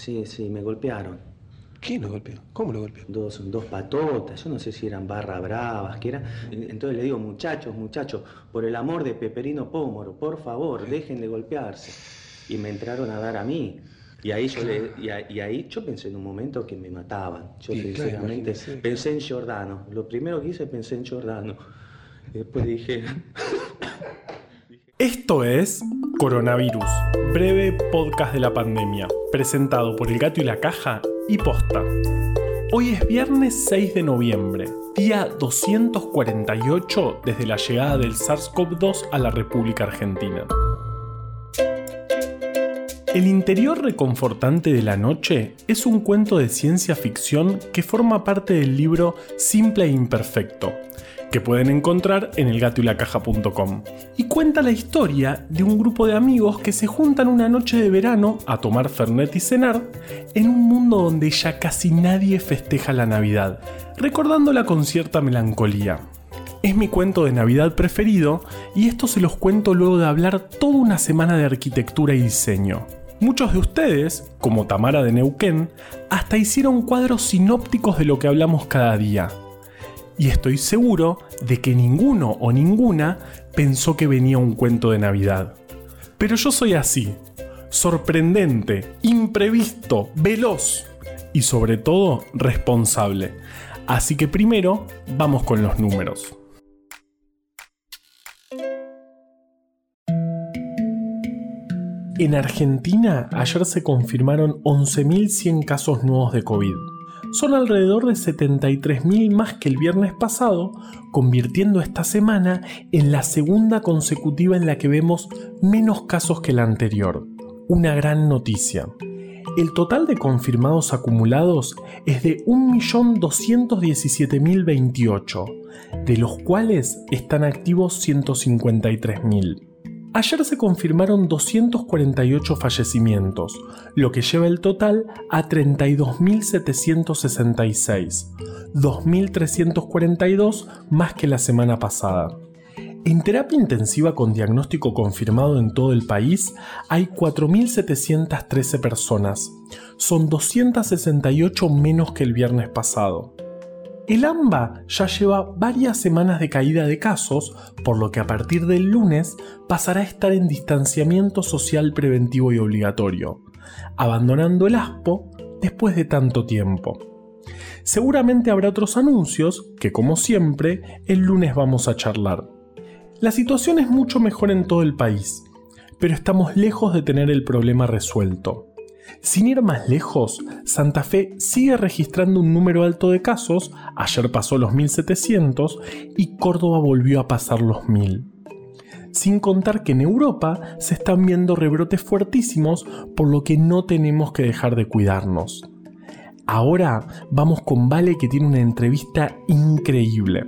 Sí, sí, me golpearon. ¿Quién lo golpeó? ¿Cómo lo golpeó? Dos, dos patotas, yo no sé si eran barra bravas, que eran. Entonces le digo, muchachos, muchachos, por el amor de Peperino Pómoro, por favor, dejen de golpearse. Y me entraron a dar a mí. Y ahí, yo le- y, a- y ahí yo pensé en un momento que me mataban. Yo sinceramente pensé en Giordano. Lo primero que hice pensé en Giordano. Y después dije, Esto es Coronavirus, breve podcast de la pandemia, presentado por El Gato y la Caja y Posta. Hoy es viernes 6 de noviembre, día 248 desde la llegada del SARS-CoV-2 a la República Argentina. El interior reconfortante de la noche es un cuento de ciencia ficción que forma parte del libro Simple e Imperfecto, que pueden encontrar en elgatoylacaja.com. Y cuenta la historia de un grupo de amigos que se juntan una noche de verano a tomar Fernet y cenar en un mundo donde ya casi nadie festeja la Navidad, recordándola con cierta melancolía. Es mi cuento de Navidad preferido y esto se los cuento luego de hablar toda una semana de arquitectura y diseño. Muchos de ustedes, como Tamara de Neuquén, hasta hicieron cuadros sinópticos de lo que hablamos cada día. Y estoy seguro de que ninguno o ninguna pensó que venía un cuento de Navidad. Pero yo soy así, sorprendente, imprevisto, veloz y sobre todo responsable. Así que primero vamos con los números. En Argentina ayer se confirmaron 11.100 casos nuevos de COVID. Son alrededor de 73.000 más que el viernes pasado, convirtiendo esta semana en la segunda consecutiva en la que vemos menos casos que la anterior. Una gran noticia. El total de confirmados acumulados es de 1.217.028, de los cuales están activos 153.000. Ayer se confirmaron 248 fallecimientos, lo que lleva el total a 32.766, 2.342 más que la semana pasada. En terapia intensiva con diagnóstico confirmado en todo el país hay 4.713 personas, son 268 menos que el viernes pasado. El AMBA ya lleva varias semanas de caída de casos, por lo que a partir del lunes pasará a estar en distanciamiento social preventivo y obligatorio, abandonando el ASPO después de tanto tiempo. Seguramente habrá otros anuncios que, como siempre, el lunes vamos a charlar. La situación es mucho mejor en todo el país, pero estamos lejos de tener el problema resuelto. Sin ir más lejos, Santa Fe sigue registrando un número alto de casos, ayer pasó los 1700 y Córdoba volvió a pasar los 1000. Sin contar que en Europa se están viendo rebrotes fuertísimos, por lo que no tenemos que dejar de cuidarnos. Ahora vamos con Vale que tiene una entrevista increíble.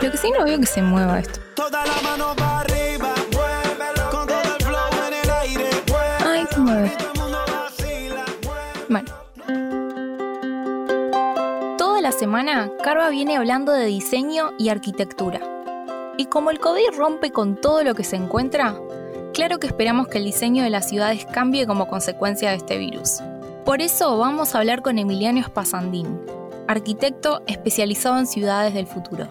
Lo que sí no veo que se mueva esto. Toda la mano para arriba, muévelo. Con todo el flow en el aire. Ay, mueve. Bueno. Toda la semana, Carva viene hablando de diseño y arquitectura. Y como el COVID rompe con todo lo que se encuentra, claro que esperamos que el diseño de las ciudades cambie como consecuencia de este virus. Por eso vamos a hablar con Emiliano Espasandín, arquitecto especializado en ciudades del futuro.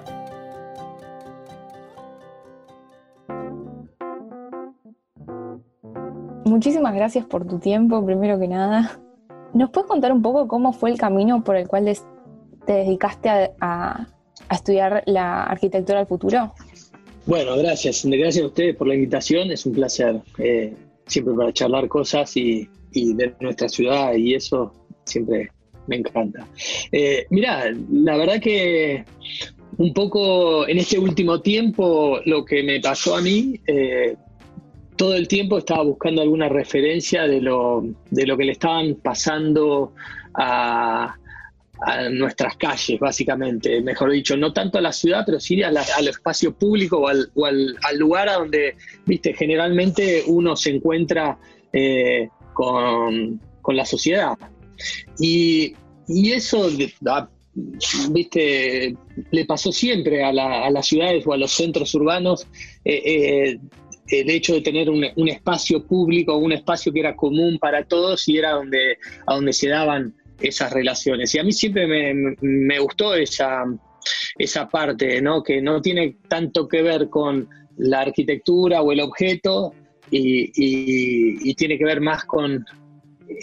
Muchísimas gracias por tu tiempo, primero que nada. ¿Nos puedes contar un poco cómo fue el camino por el cual te dedicaste a, estudiar la arquitectura del futuro? Bueno, gracias. Gracias a ustedes por la invitación. Es un placer eh, siempre para charlar cosas y, y de nuestra ciudad y eso siempre me encanta. Eh, mira, la verdad que un poco en este último tiempo lo que me pasó a mí, eh, todo el tiempo estaba buscando alguna referencia de lo, de lo que le estaban pasando a, a nuestras calles, básicamente. Mejor dicho, no tanto a la ciudad, pero sí al espacio público o, al, o al- lugar a donde, viste, generalmente uno se encuentra eh, con, con la sociedad. Y, y eso, viste, le pasó siempre a, la- a las ciudades o a los centros urbanos. eh, eh, el hecho de tener un, espacio público, un espacio que era común para todos y era donde, a donde se daban esas relaciones. Y a mí siempre me, me gustó esa, esa parte, ¿no? que no tiene tanto que ver con la arquitectura o el objeto y, y- y tiene que ver más con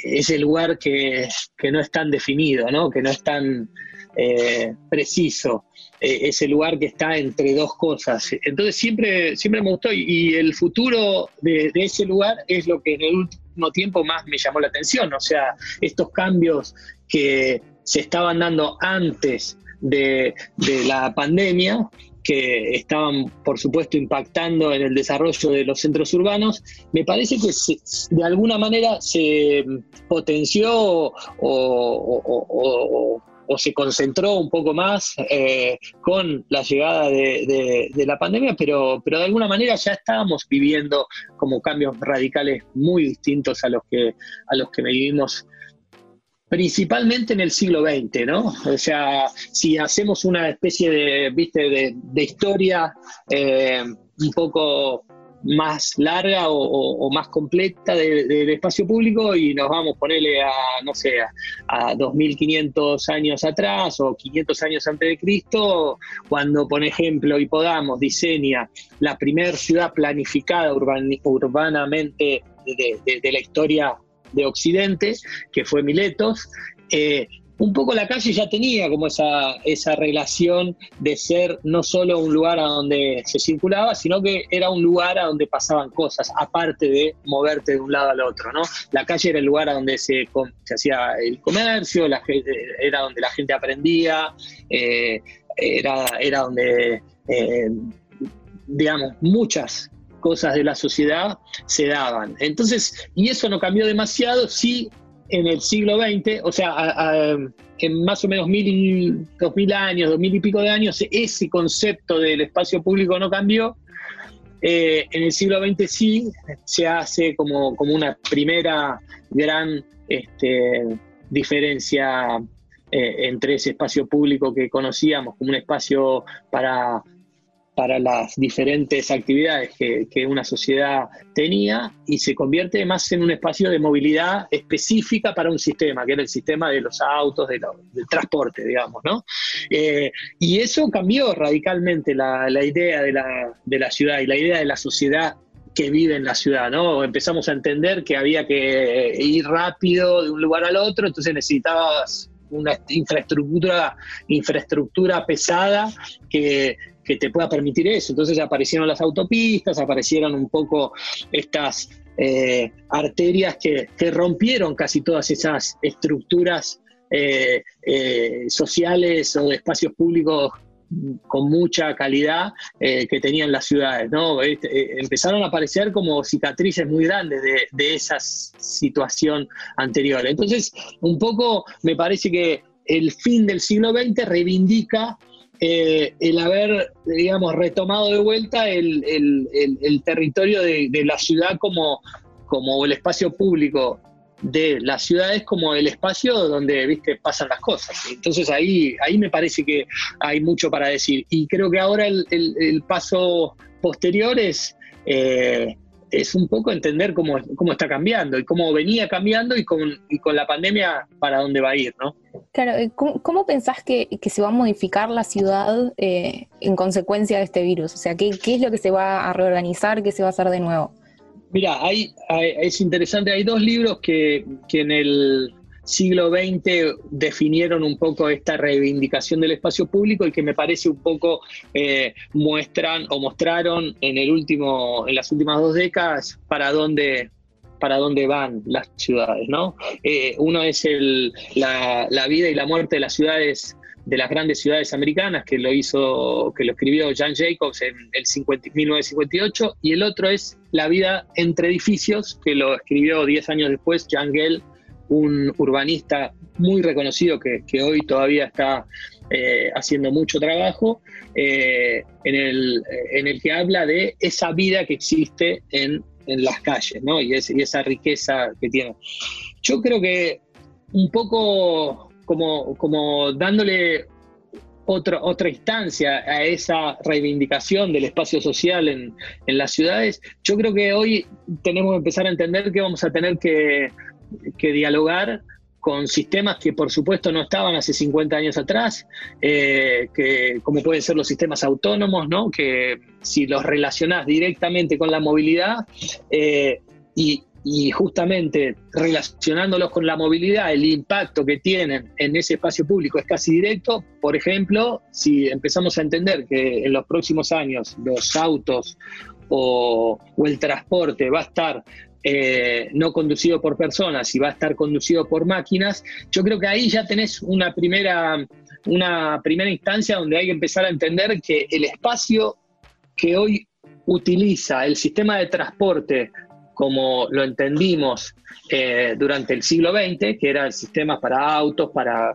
ese lugar que, que no es tan definido, ¿no? que no es tan eh, preciso, eh, ese lugar que está entre dos cosas. Entonces siempre, siempre me gustó y, el futuro de, ese lugar es lo que en el último tiempo más me llamó la atención, o sea, estos cambios que se estaban dando antes de, la pandemia, que estaban, por supuesto, impactando en el desarrollo de los centros urbanos, me parece que de alguna manera se potenció o- o- o- se concentró un poco más eh, con la llegada de, la pandemia, pero, pero de alguna manera ya estábamos viviendo como cambios radicales muy distintos a los que, a los que vivimos principalmente en el siglo XX, ¿no? O sea, si hacemos una especie de, viste, de, de historia eh, un poco más larga o, más completa de- del espacio público y nos vamos a ponerle a, no sé, a, a 2500 años atrás o 500 años antes de Cristo, cuando, por ejemplo, Hipodamos diseña la primera ciudad planificada urban- urbanamente de la historia de Occidente, que fue Miletos, eh, un poco la calle ya tenía como esa, esa relación de ser no solo un lugar a donde se circulaba, sino que era un lugar a donde pasaban cosas, aparte de moverte de un lado al otro, ¿no? La calle era el lugar a donde se, se hacía el comercio, la gente, era donde la gente aprendía, eh, era, era donde, eh, digamos, muchas cosas de la sociedad se daban. Entonces, y eso no cambió demasiado, sí en el siglo XX, o sea, en más o menos mil, dos mil años, dos mil y pico de años, ese concepto del espacio público no cambió. Eh, en el siglo XX sí se hace como, como una primera gran este, diferencia eh, entre ese espacio público que conocíamos como un espacio para, para las diferentes actividades que, una sociedad tenía y se convierte más en un espacio de movilidad específica para un sistema, que era el sistema de los autos, de del transporte, digamos, ¿no? Eh, y eso cambió radicalmente la, la idea de la, de la ciudad y la idea de la sociedad que vive en la ciudad, ¿no? Empezamos a entender que había que ir rápido de un lugar al otro, entonces necesitabas una infraestructura, infraestructura pesada que, que te pueda permitir eso. Entonces aparecieron las autopistas, aparecieron un poco estas eh, arterias que, rompieron casi todas esas estructuras eh, eh, sociales o de espacios públicos con mucha calidad que tenían las ciudades, ¿no? Este, empezaron a aparecer como cicatrices muy grandes de, de esa situación anterior. Entonces, un poco me parece que el fin del siglo XX reivindica eh, el haber, digamos, retomado de vuelta el, el- territorio de, la ciudad como, como el espacio público de las ciudades como el espacio donde viste pasan las cosas. Entonces ahí, ahí me parece que hay mucho para decir. Y creo que ahora el, el- el paso posterior es, eh, es un poco entender cómo, cómo está cambiando y cómo venía cambiando y con, y con la pandemia para dónde va a ir, ¿no? Claro, ¿cómo, cómo pensás que, que se va a modificar la ciudad eh, en consecuencia de este virus? O sea, ¿qué, ¿qué es lo que se va a reorganizar? ¿Qué se va a hacer de nuevo? Mira, hay, hay- es interesante, hay dos libros que, que en el siglo XX definieron un poco esta reivindicación del espacio público y que me parece un poco eh, muestran o mostraron en el último, en las últimas dos décadas para dónde para dónde van las ciudades, ¿no? Eh, uno es el, la, la vida y la muerte de las ciudades de las grandes ciudades americanas, que lo hizo, que lo escribió Jan Jacobs en el 50 1958, y el otro es La vida entre edificios, que lo escribió 10 años después Jan Gell, un urbanista muy reconocido que, hoy todavía está eh, haciendo mucho trabajo, eh, en, el, en el que habla de esa vida que existe en, en las calles, ¿no? Y, es- esa riqueza que tiene. Yo creo que un poco como, como dándole otra, otra instancia a esa reivindicación del espacio social en, en, las ciudades, yo creo que hoy tenemos que empezar a entender que vamos a tener que, que dialogar con sistemas que por supuesto no estaban hace 50 años atrás, eh, que, como pueden ser los sistemas autónomos, ¿no? que si los relacionás directamente con la movilidad eh, y, justamente relacionándolos con la movilidad, el impacto que tienen en ese espacio público es casi directo. Por ejemplo, si empezamos a entender que en los próximos años los autos o el transporte va a estar eh, no conducido por personas y va a estar conducido por máquinas, yo creo que ahí ya tenés una primera, una primera instancia donde hay que empezar a entender que el espacio que hoy utiliza el sistema de transporte como lo entendimos eh, durante el siglo XX, que era el sistema para autos, para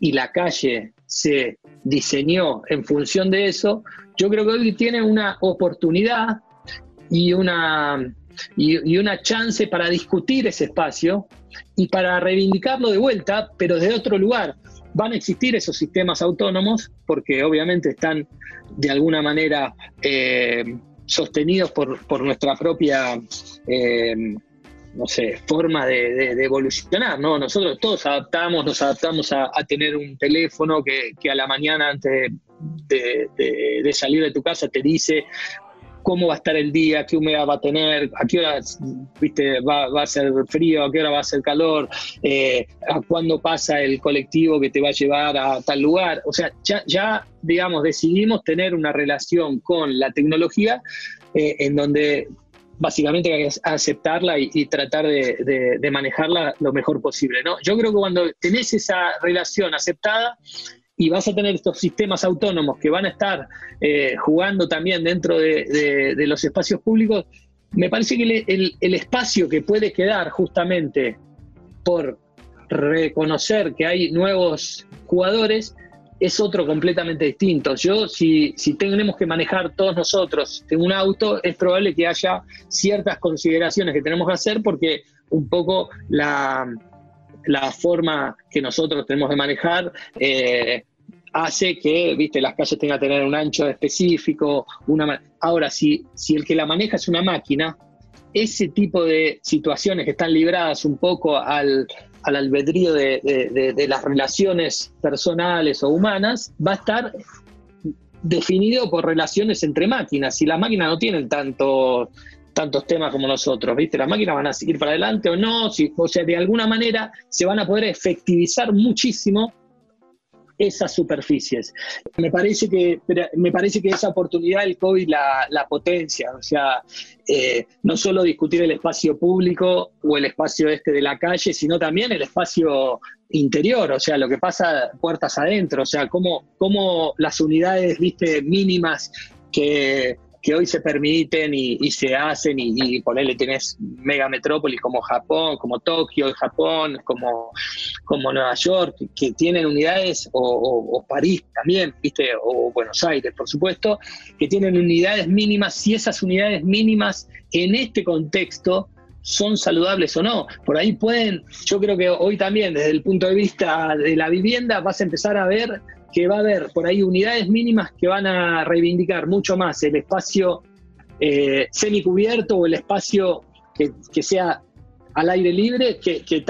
y la calle se diseñó en función de eso, yo creo que hoy tiene una oportunidad y una y, una chance para discutir ese espacio y para reivindicarlo de vuelta, pero de otro lugar. Van a existir esos sistemas autónomos porque obviamente están de alguna manera eh, sostenidos por, nuestra propia, eh, no sé, forma de, evolucionar, ¿no? Nosotros todos adaptamos, nos adaptamos a, tener un teléfono que, a la mañana antes de, salir de tu casa te dice cómo va a estar el día, qué humedad va a tener, a qué hora viste, va, a ser frío, a qué hora va a ser calor, eh, a cuándo pasa el colectivo que te va a llevar a tal lugar. O sea, ya, digamos, decidimos tener una relación con la tecnología eh, en donde básicamente hay que aceptarla y, tratar de, de, manejarla lo mejor posible. ¿no? Yo creo que cuando tenés esa relación aceptada, y vas a tener estos sistemas autónomos que van a estar eh, jugando también dentro de, los espacios públicos, me parece que el, espacio que puede quedar justamente por reconocer que hay nuevos jugadores es otro completamente distinto. Yo, si, si tenemos que manejar todos nosotros en un auto, es probable que haya ciertas consideraciones que tenemos que hacer porque un poco la, la forma que nosotros tenemos de manejar eh, hace que, viste, las calles tengan que tener un ancho específico. Una, ahora, si, si el que la maneja es una máquina, ese tipo de situaciones que están libradas un poco al, albedrío de, las relaciones personales o humanas, va a estar definido por relaciones entre máquinas. Y las máquinas no tienen tanto, tantos temas como nosotros, ¿viste? Las máquinas van a seguir para adelante o no, o sea, de alguna manera se van a poder efectivizar muchísimo esas superficies. Me parece que, me parece que esa oportunidad el COVID la, potencia, o sea, eh, no solo discutir el espacio público o el espacio este de la calle, sino también el espacio interior, o sea, lo que pasa puertas adentro, o sea, cómo, cómo las unidades, viste, mínimas que que hoy se permiten y, se hacen y, y tenés megametrópolis como Japón, como Tokio, Japón, como, como Nueva York, que tienen unidades, o, París también, ¿viste? o Buenos Aires, por supuesto, que tienen unidades mínimas, si esas unidades mínimas en este contexto son saludables o no. Por ahí pueden, yo creo que hoy también desde el punto de vista de la vivienda vas a empezar a ver que va a haber por ahí unidades mínimas que van a reivindicar mucho más el espacio eh, semicubierto o el espacio que, sea al aire libre que,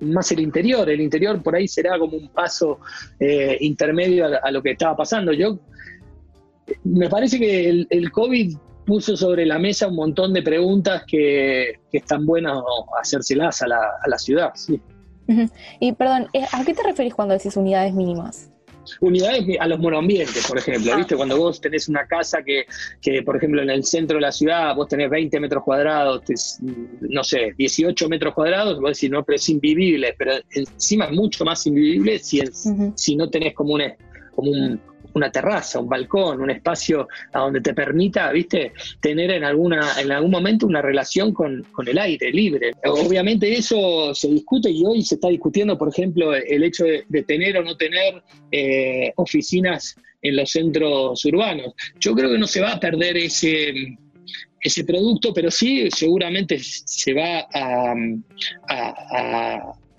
más el interior. El interior por ahí será como un paso eh, intermedio a, lo que estaba pasando. Yo me parece que el, COVID puso sobre la mesa un montón de preguntas que, están buenas hacérselas a la, a la ciudad. Y perdón, eh, ¿a qué te referís cuando decís unidades mínimas? Unidades a los monoambientes, por ejemplo, ¿viste? Cuando vos tenés una casa que, que, por ejemplo, en el centro de la ciudad vos tenés 20 metros cuadrados, no sé, 18 metros cuadrados, vos decís, no, pero es invivible, pero encima es mucho más invivible si, si no tenés como un, como un, una terraza, un balcón, un espacio a donde te permita, viste, tener en alguna, en algún momento una relación con, el aire libre. Obviamente eso se discute y hoy se está discutiendo, por ejemplo, el hecho de, tener o no tener eh, oficinas en los centros urbanos. Yo creo que no se va a perder ese ese producto, pero sí seguramente se va a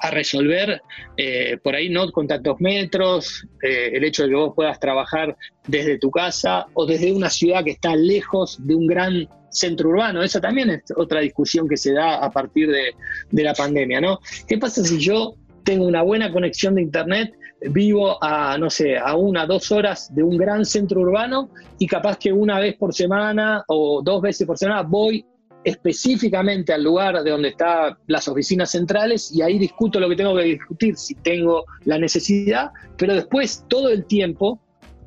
resolver eh, por ahí no con tantos metros, eh, el hecho de que vos puedas trabajar desde tu casa o desde una ciudad que está lejos de un gran centro urbano. Esa también es otra discusión que se da a partir de, de la pandemia, ¿no? ¿Qué pasa si yo tengo una buena conexión de internet, vivo a, no sé, a una, dos horas de un gran centro urbano y capaz que una vez por semana o dos veces por semana voy específicamente al lugar de donde están las oficinas centrales y ahí discuto lo que tengo que discutir, si tengo la necesidad, pero después todo el tiempo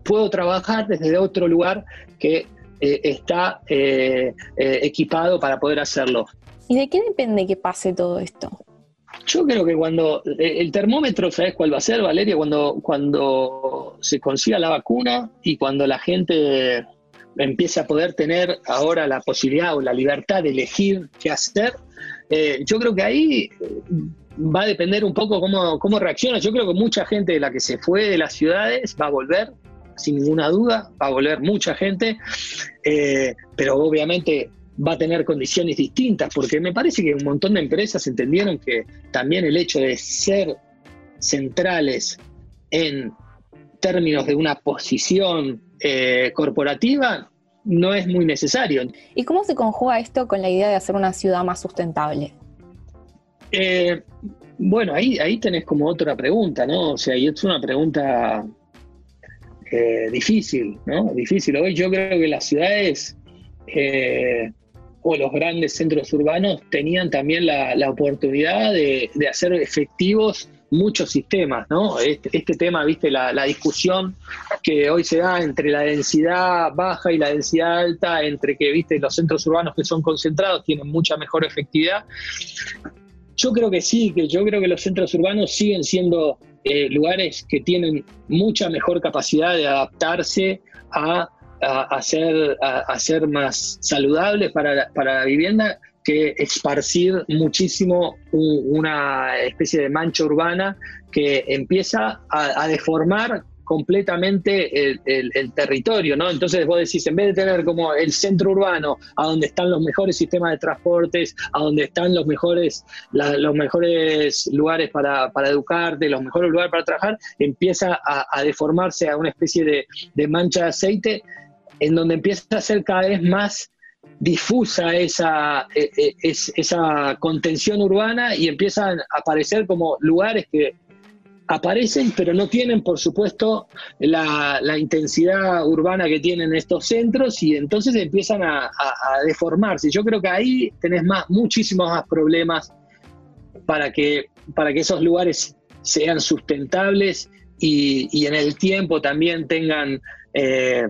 puedo trabajar desde otro lugar que eh, está eh, eh, equipado para poder hacerlo. ¿Y de qué depende que pase todo esto? Yo creo que cuando el termómetro, ¿sabes cuál va a ser, Valeria? Cuando, cuando se consiga la vacuna y cuando la gente empiece a poder tener ahora la posibilidad o la libertad de elegir qué hacer, eh, yo creo que ahí va a depender un poco cómo, cómo reacciona. Yo creo que mucha gente de la que se fue de las ciudades va a volver, sin ninguna duda, va a volver mucha gente, eh, pero obviamente va a tener condiciones distintas, porque me parece que un montón de empresas entendieron que también el hecho de ser centrales en términos de una posición eh, corporativa no es muy necesario. ¿Y cómo se conjuga esto con la idea de hacer una ciudad más sustentable? Eh, bueno, ahí, ahí tenés como otra pregunta, ¿no? O sea, y es una pregunta eh, difícil, ¿no? Difícil. Hoy yo creo que las ciudades o los grandes centros urbanos tenían también la, oportunidad de, hacer efectivos muchos sistemas, ¿no? Este, este tema, viste, la, discusión que hoy se da entre la densidad baja y la densidad alta, entre que, viste, los centros urbanos que son concentrados tienen mucha mejor efectividad. Yo creo que sí, que yo creo que los centros urbanos siguen siendo eh, lugares que tienen mucha mejor capacidad de adaptarse a a, ser, más saludables para, la vivienda que esparcir muchísimo una especie de mancha urbana que empieza a, deformar completamente el, territorio, ¿no? Entonces vos decís, en vez de tener como el centro urbano, a donde están los mejores sistemas de transportes, a donde están los mejores, los mejores lugares para, educarte, los mejores lugares para trabajar, empieza a, deformarse a una especie de, de mancha de aceite en donde empieza a ser cada vez más difusa esa, e, e, esa contención urbana y empiezan a aparecer como lugares que aparecen, pero no tienen, por supuesto, la, intensidad urbana que tienen estos centros y entonces empiezan a, deformarse. Yo creo que ahí tenés más, muchísimos más problemas para que, para que esos lugares sean sustentables y, en el tiempo también tengan eh,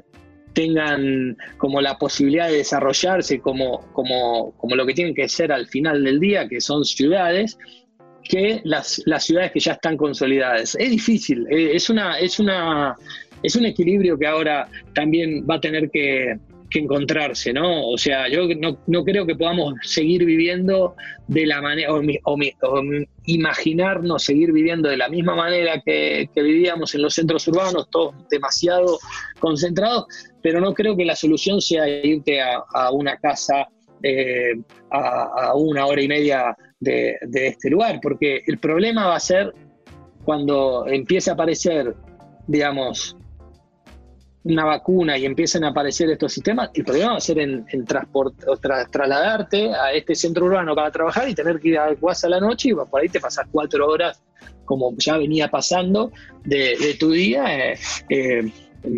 tengan como la posibilidad de desarrollarse como, como, como lo que tienen que ser al final del día, que son ciudades, que las, las ciudades que ya están consolidadas. Es difícil, eh, es, una, es, una, es un equilibrio que ahora también va a tener que, que encontrarse, ¿no? O sea, yo no, creo que podamos seguir viviendo de la manera, o, imaginarnos seguir viviendo de la misma manera que, vivíamos en los centros urbanos, todos demasiado concentrados, pero no creo que la solución sea irte a, una casa eh, a, una hora y media de este lugar, porque el problema va a ser cuando empiece a aparecer, digamos, una vacuna y empiecen a aparecer estos sistemas, el problema va a ser en, transporte, trasladarte a este centro urbano para trabajar y tener que ir a Guasa a la noche y por ahí te pasas cuatro horas, como ya venía pasando, de, tu día eh, eh,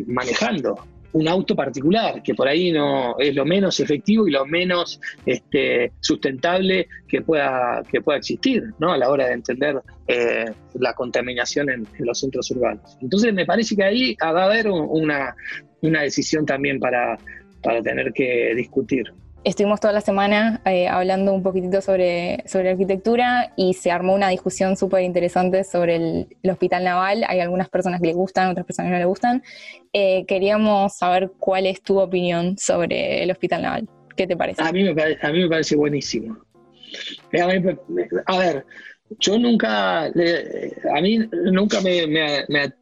manejando un auto particular, que por ahí no es lo menos efectivo y lo menos este, sustentable que pueda, que pueda existir ¿no? a la hora de entender eh, la contaminación en, los centros urbanos. Entonces me parece que ahí va a haber una, una decisión también para, para tener que discutir estuvimos toda la semana eh, hablando un poquitito sobre, sobre arquitectura y se armó una discusión súper interesante sobre el, Hospital Naval. Hay algunas personas que le gustan, otras personas que no le gustan. Eh, queríamos saber cuál es tu opinión sobre el Hospital Naval. ¿Qué te parece? A mí me, parece, a mí me parece buenísimo. Eh, a, ver, yo nunca, a mí nunca me,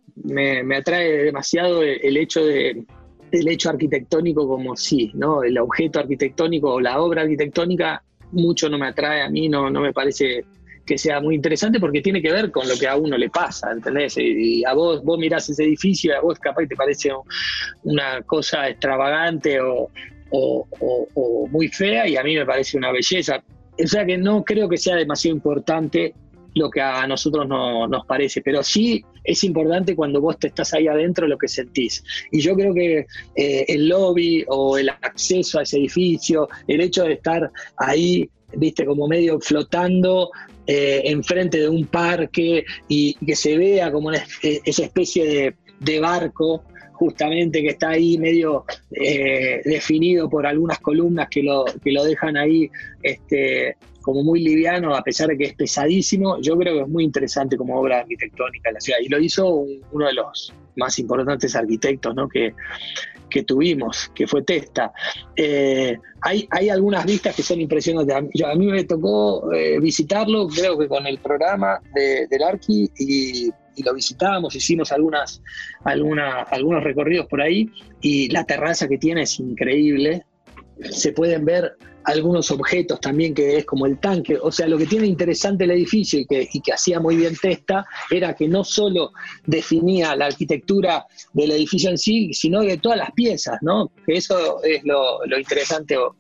me atrae demasiado el hecho de el hecho arquitectónico como sí, ¿no? El objeto arquitectónico o la obra arquitectónica mucho no me atrae a mí, no, no me parece que sea muy interesante porque tiene que ver con lo que a uno le pasa, ¿entendés? Y, a vos, vos mirás ese edificio y a vos capaz te parece una cosa extravagante o, o- o- o muy fea y a mí me parece una belleza. O sea que no creo que sea demasiado importante lo que a nosotros no, nos parece, pero sí es importante cuando vos te estás ahí adentro lo que sentís. Y yo creo que eh, el lobby o el acceso a ese edificio, el hecho de estar ahí, viste, como medio flotando eh, enfrente de un parque y que se vea como una es- esa especie de barco justamente que está ahí medio eh, definido por algunas columnas que lo, que lo dejan ahí este, como muy liviano, a pesar de que es pesadísimo, yo creo que es muy interesante como obra arquitectónica de la ciudad. Y lo hizo un- uno de los más importantes arquitectos ¿no? que, que tuvimos, que fue Testa. Eh, hay, hay algunas vistas que son impresionantes. A mí, yo- a mí me tocó eh, visitarlo, creo que con el programa de- del Arqui, y, y lo visitamos, hicimos algunas, alguna- algunos recorridos por ahí, y la terraza que tiene es increíble. Se pueden ver algunos objetos también que es como el tanque. O sea, lo que tiene interesante el edificio y que, y que hacía muy bien Testa era que no solo definía la arquitectura del edificio en sí, sino de todas las piezas, ¿no? Eso es lo, lo interesante o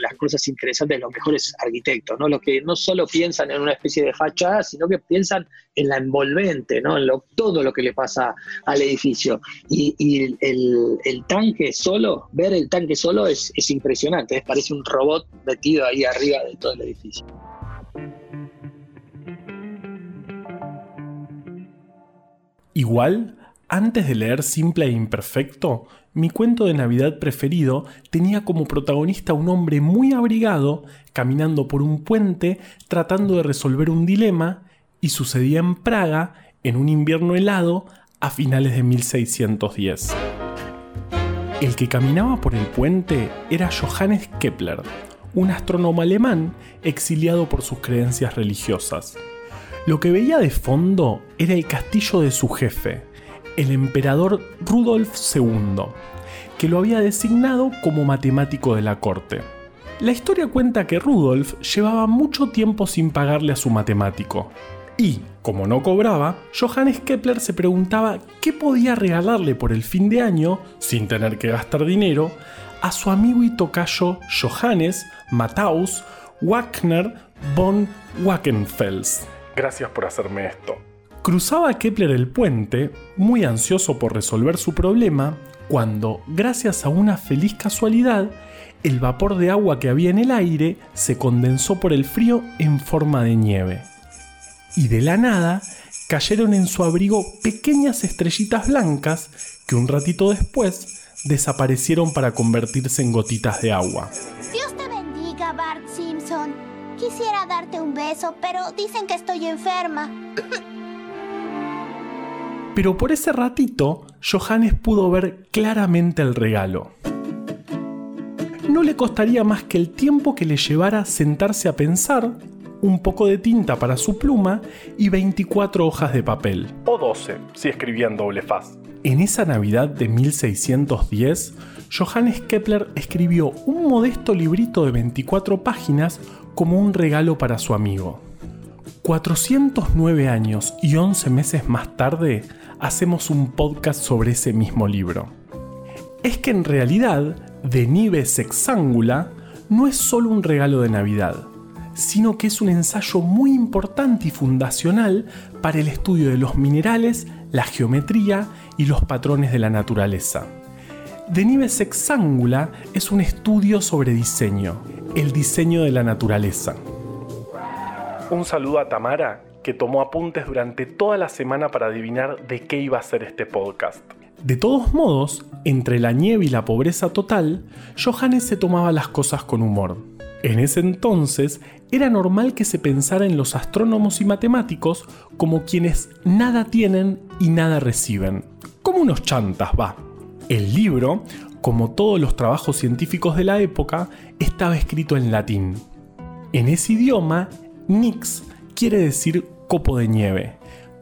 las cosas interesantes de los mejores arquitectos, ¿no? Los que no solo piensan en una especie de fachada, sino que piensan en la envolvente, ¿no? En lo, todo lo que le pasa al edificio. Y, el, tanque solo, ver el tanque solo es, es impresionante, es- parece un robot metido ahí arriba de todo el edificio. Igual, antes de leer Simple e Imperfecto, mi cuento de Navidad preferido tenía como protagonista un hombre muy abrigado caminando por un puente tratando de resolver un dilema y sucedía en Praga en un invierno helado a finales de 1610. El que caminaba por el puente era Johannes Kepler, un astrónomo alemán exiliado por sus creencias religiosas. Lo que veía de fondo era el castillo de su jefe, el emperador Rudolf II, que lo había designado como matemático de la corte. La historia cuenta que Rudolf llevaba mucho tiempo sin pagarle a su matemático, y, como no cobraba, Johannes Kepler se preguntaba qué podía regalarle por el fin de año, sin tener que gastar dinero, a su amigo y tocayo Johannes Matthaus Wagner von Wackenfels. Gracias por hacerme esto. Cruzaba Kepler el puente, muy ansioso por resolver su problema, cuando, gracias a una feliz casualidad, el vapor de agua que había en el aire se condensó por el frío en forma de nieve. Y de la nada cayeron en su abrigo pequeñas estrellitas blancas que un ratito después desaparecieron para convertirse en gotitas de agua. Dios te bendiga, Bart Simpson. Quisiera darte un beso, pero dicen que estoy enferma. Pero por ese ratito, Johannes pudo ver claramente el regalo. No le costaría más que el tiempo que le llevara sentarse a pensar, un poco de tinta para su pluma y 24 hojas de papel. O 12, si escribía en doble faz. En esa Navidad de 1610, Johannes Kepler escribió un modesto librito de 24 páginas como un regalo para su amigo. 409 años y 11 meses más tarde, hacemos un podcast sobre ese mismo libro. Es que en realidad, De Nive Sexangula no es solo un regalo de Navidad, sino que es un ensayo muy importante y fundacional para el estudio de los minerales, la geometría y los patrones de la naturaleza. De Nive Sexangula es un estudio sobre diseño, el diseño de la naturaleza. Un saludo a Tamara, que tomó apuntes durante toda la semana para adivinar de qué iba a ser este podcast. De todos modos, entre la nieve y la pobreza total, Johannes se tomaba las cosas con humor. En ese entonces, era normal que se pensara en los astrónomos y matemáticos como quienes nada tienen y nada reciben. Como unos chantas, va. El libro, como todos los trabajos científicos de la época, estaba escrito en latín. En ese idioma, Nix quiere decir copo de nieve,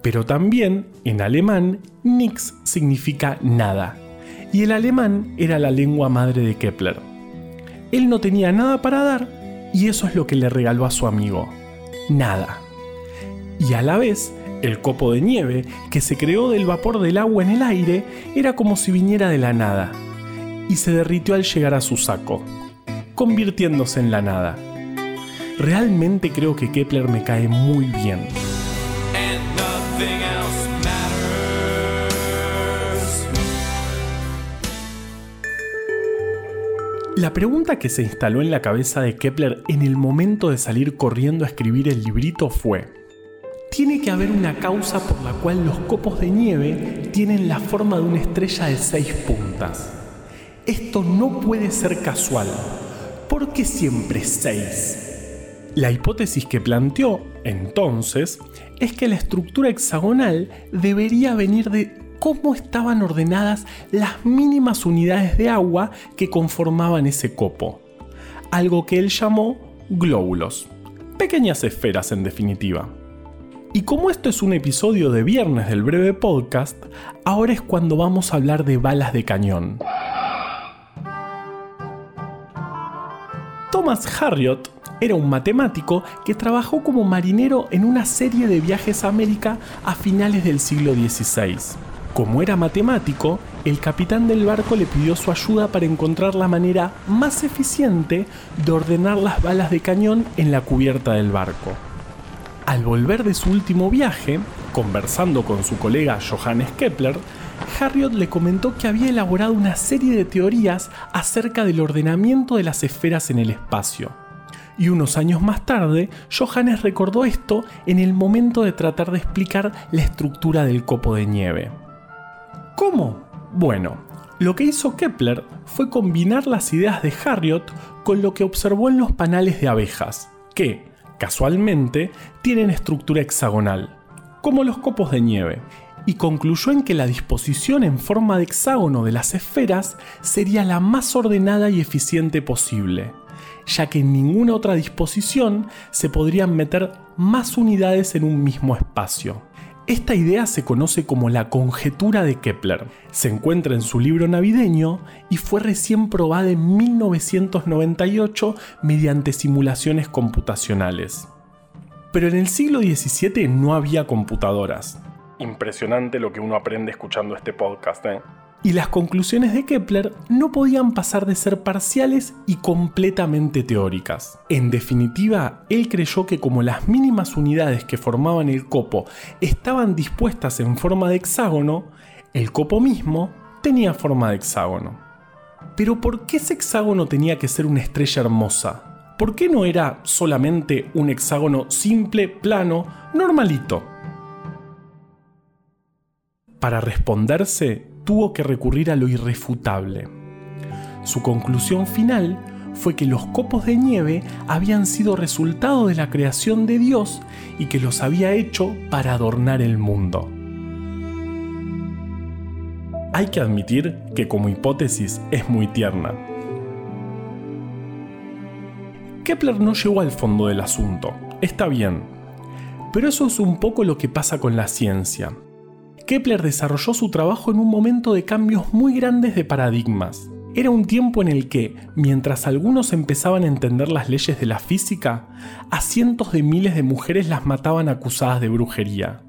pero también en alemán Nix significa nada, y el alemán era la lengua madre de Kepler. Él no tenía nada para dar y eso es lo que le regaló a su amigo. Nada. Y a la vez, el copo de nieve, que se creó del vapor del agua en el aire, era como si viniera de la nada, y se derritió al llegar a su saco, convirtiéndose en la nada. Realmente creo que Kepler me cae muy bien. La pregunta que se instaló en la cabeza de Kepler en el momento de salir corriendo a escribir el librito fue, tiene que haber una causa por la cual los copos de nieve tienen la forma de una estrella de seis puntas. Esto no puede ser casual. ¿Por qué siempre seis? La hipótesis que planteó, entonces, es que la estructura hexagonal debería venir de cómo estaban ordenadas las mínimas unidades de agua que conformaban ese copo. Algo que él llamó glóbulos. Pequeñas esferas en definitiva. Y como esto es un episodio de viernes del breve podcast, ahora es cuando vamos a hablar de balas de cañón. Thomas Harriot era un matemático que trabajó como marinero en una serie de viajes a América a finales del siglo XVI. Como era matemático, el capitán del barco le pidió su ayuda para encontrar la manera más eficiente de ordenar las balas de cañón en la cubierta del barco. Al volver de su último viaje, conversando con su colega Johannes Kepler, Harriot le comentó que había elaborado una serie de teorías acerca del ordenamiento de las esferas en el espacio. Y unos años más tarde, Johannes recordó esto en el momento de tratar de explicar la estructura del copo de nieve. ¿Cómo? Bueno, lo que hizo Kepler fue combinar las ideas de Harriot con lo que observó en los panales de abejas, que, casualmente, tienen estructura hexagonal, como los copos de nieve, y concluyó en que la disposición en forma de hexágono de las esferas sería la más ordenada y eficiente posible, ya que en ninguna otra disposición se podrían meter más unidades en un mismo espacio. Esta idea se conoce como la conjetura de Kepler. Se encuentra en su libro navideño y fue recién probada en 1998 mediante simulaciones computacionales. Pero en el siglo XVII no había computadoras. Impresionante lo que uno aprende escuchando este podcast, ¿eh? Y las conclusiones de Kepler no podían pasar de ser parciales y completamente teóricas. En definitiva, él creyó que como las mínimas unidades que formaban el copo estaban dispuestas en forma de hexágono, el copo mismo tenía forma de hexágono. Pero ¿por qué ese hexágono tenía que ser una estrella hermosa? ¿Por qué no era solamente un hexágono simple, plano, normalito? Para responderse, tuvo que recurrir a lo irrefutable. Su conclusión final fue que los copos de nieve habían sido resultado de la creación de Dios y que los había hecho para adornar el mundo. Hay que admitir que como hipótesis es muy tierna. Kepler no llegó al fondo del asunto, está bien, pero eso es un poco lo que pasa con la ciencia. Kepler desarrolló su trabajo en un momento de cambios muy grandes de paradigmas. Era un tiempo en el que, mientras algunos empezaban a entender las leyes de la física, a cientos de miles de mujeres las mataban acusadas de brujería.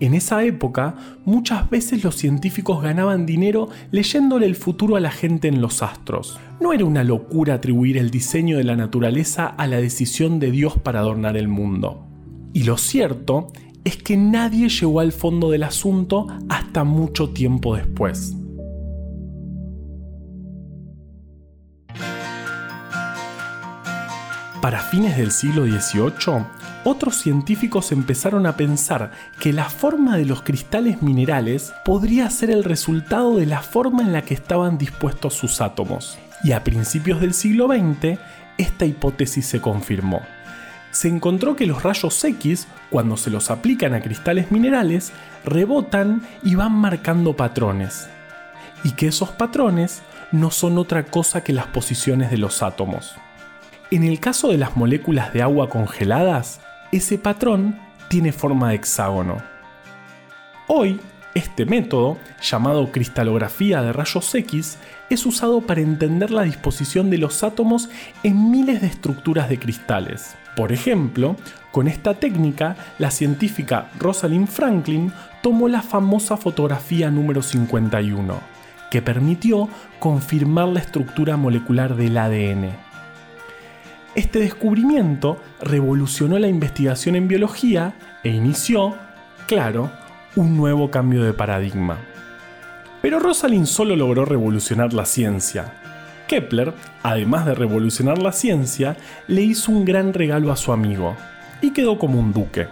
En esa época, muchas veces los científicos ganaban dinero leyéndole el futuro a la gente en los astros. No era una locura atribuir el diseño de la naturaleza a la decisión de Dios para adornar el mundo. Y lo cierto es que nadie llegó al fondo del asunto hasta mucho tiempo después. Para fines del siglo XVIII, otros científicos empezaron a pensar que la forma de los cristales minerales podría ser el resultado de la forma en la que estaban dispuestos sus átomos. Y a principios del siglo XX, esta hipótesis se confirmó se encontró que los rayos X, cuando se los aplican a cristales minerales, rebotan y van marcando patrones. Y que esos patrones no son otra cosa que las posiciones de los átomos. En el caso de las moléculas de agua congeladas, ese patrón tiene forma de hexágono. Hoy, Este método, llamado cristalografía de rayos X, es usado para entender la disposición de los átomos en miles de estructuras de cristales. Por ejemplo, con esta técnica, la científica Rosalind Franklin tomó la famosa fotografía número 51, que permitió confirmar la estructura molecular del ADN. Este descubrimiento revolucionó la investigación en biología e inició, claro, un nuevo cambio de paradigma. Pero Rosalind solo logró revolucionar la ciencia. Kepler, además de revolucionar la ciencia, le hizo un gran regalo a su amigo, y quedó como un duque.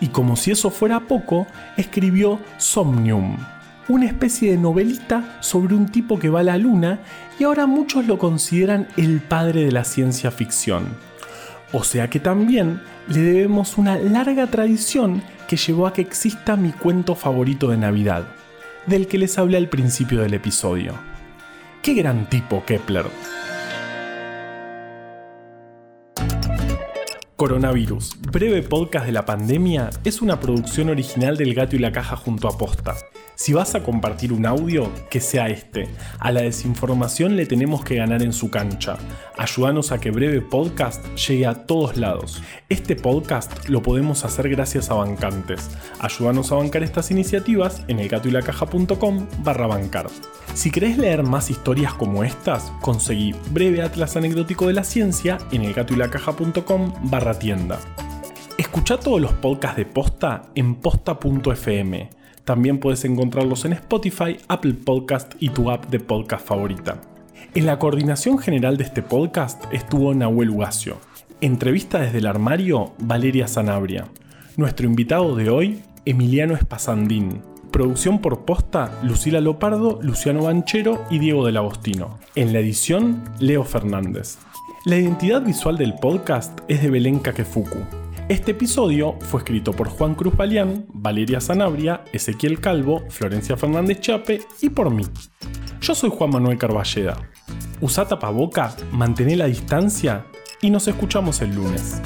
Y como si eso fuera poco, escribió Somnium, una especie de novelita sobre un tipo que va a la luna y ahora muchos lo consideran el padre de la ciencia ficción. O sea que también le debemos una larga tradición que llevó a que exista mi cuento favorito de Navidad, del que les hablé al principio del episodio. Qué gran tipo Kepler. Coronavirus, breve podcast de la pandemia, es una producción original del Gato y la Caja junto a Posta. Si vas a compartir un audio, que sea este. A la desinformación le tenemos que ganar en su cancha. Ayúdanos a que Breve Podcast llegue a todos lados. Este podcast lo podemos hacer gracias a bancantes. Ayúdanos a bancar estas iniciativas en elgatoylacaja.com barra bancar. Si querés leer más historias como estas, conseguí Breve Atlas Anecdótico de la Ciencia en elgatoylacaja.com barra tienda. Escucha todos los podcasts de Posta en posta.fm también puedes encontrarlos en Spotify, Apple Podcast y tu app de podcast favorita. En la coordinación general de este podcast estuvo Nahuel Ugacio. Entrevista desde el armario, Valeria Sanabria. Nuestro invitado de hoy, Emiliano Espasandín. Producción por posta, Lucila Lopardo, Luciano Banchero y Diego del Agostino. En la edición, Leo Fernández. La identidad visual del podcast es de Belén Kakefuku. Este episodio fue escrito por Juan Cruz Balián, Valeria Sanabria, Ezequiel Calvo, Florencia Fernández Chape y por mí. Yo soy Juan Manuel Carballeda. Usa tapaboca, mantén la distancia y nos escuchamos el lunes.